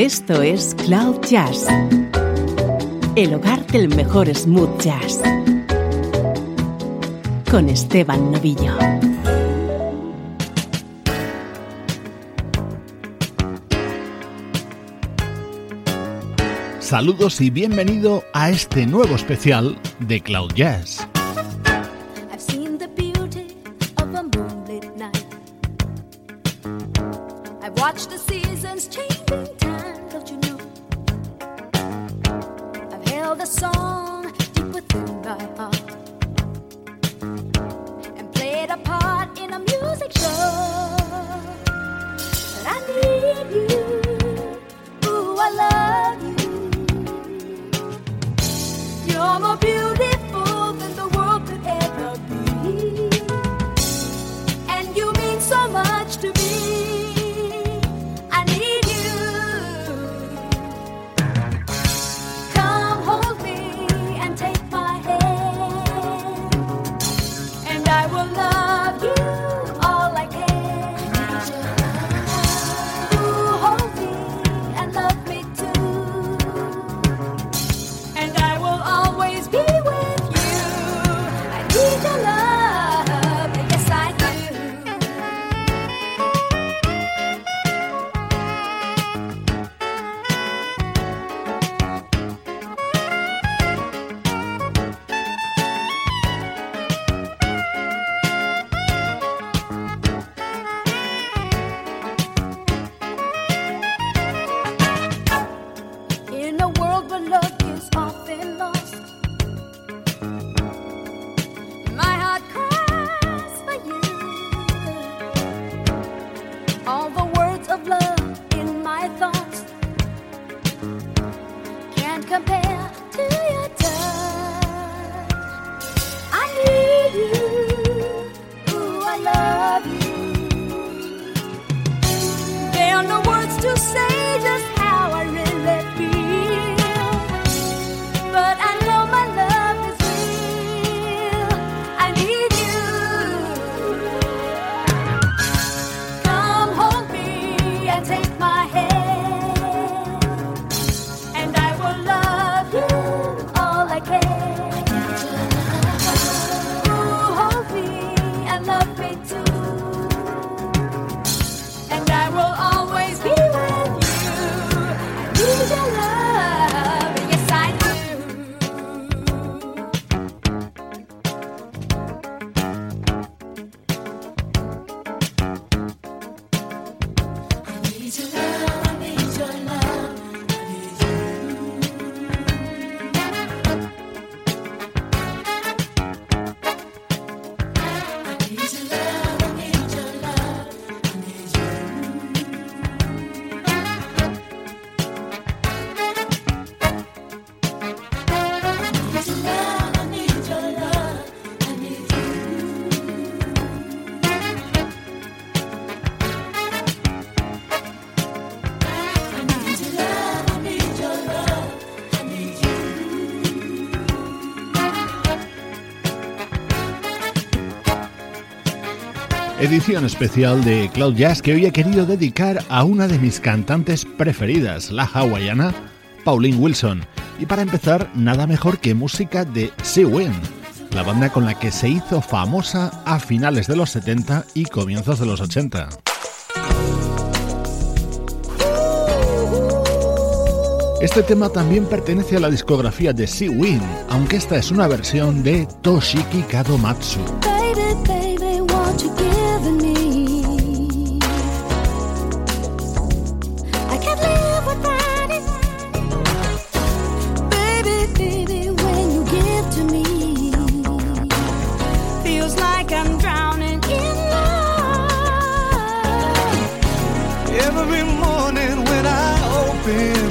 Esto es Cloud Jazz, el hogar del mejor smooth jazz, con Esteban Novillo. Saludos y bienvenido a este nuevo especial de Cloud Jazz. the song deep within thy heart and played a part in a music show. But I need you, ooh, I love. Edición especial de Cloud Jazz que hoy he querido dedicar a una de mis cantantes preferidas, la hawaiana Pauline Wilson. Y para empezar, nada mejor que música de Sea Wind, la banda con la que se hizo famosa a finales de los 70 y comienzos de los 80. Este tema también pertenece a la discografía de Sea Wind, aunque esta es una versión de Toshiki Kadomatsu.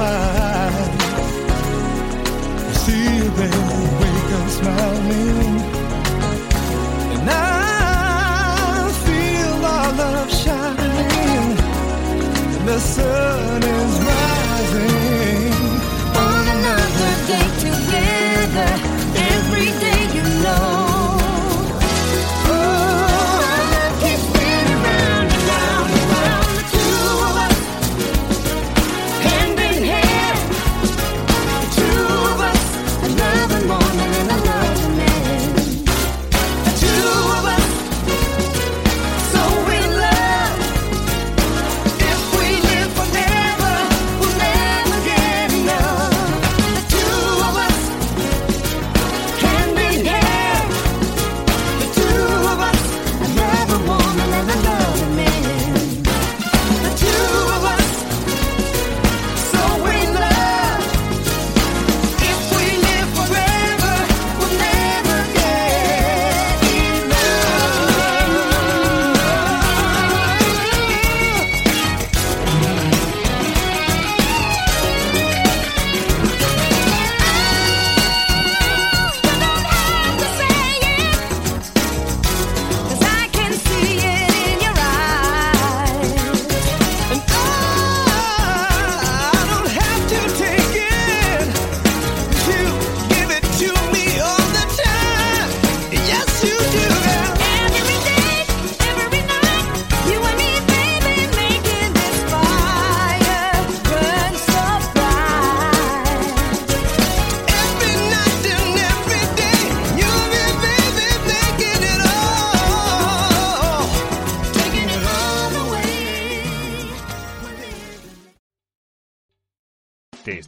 I see you there, wake up smiling. And I feel our love shining in the sun.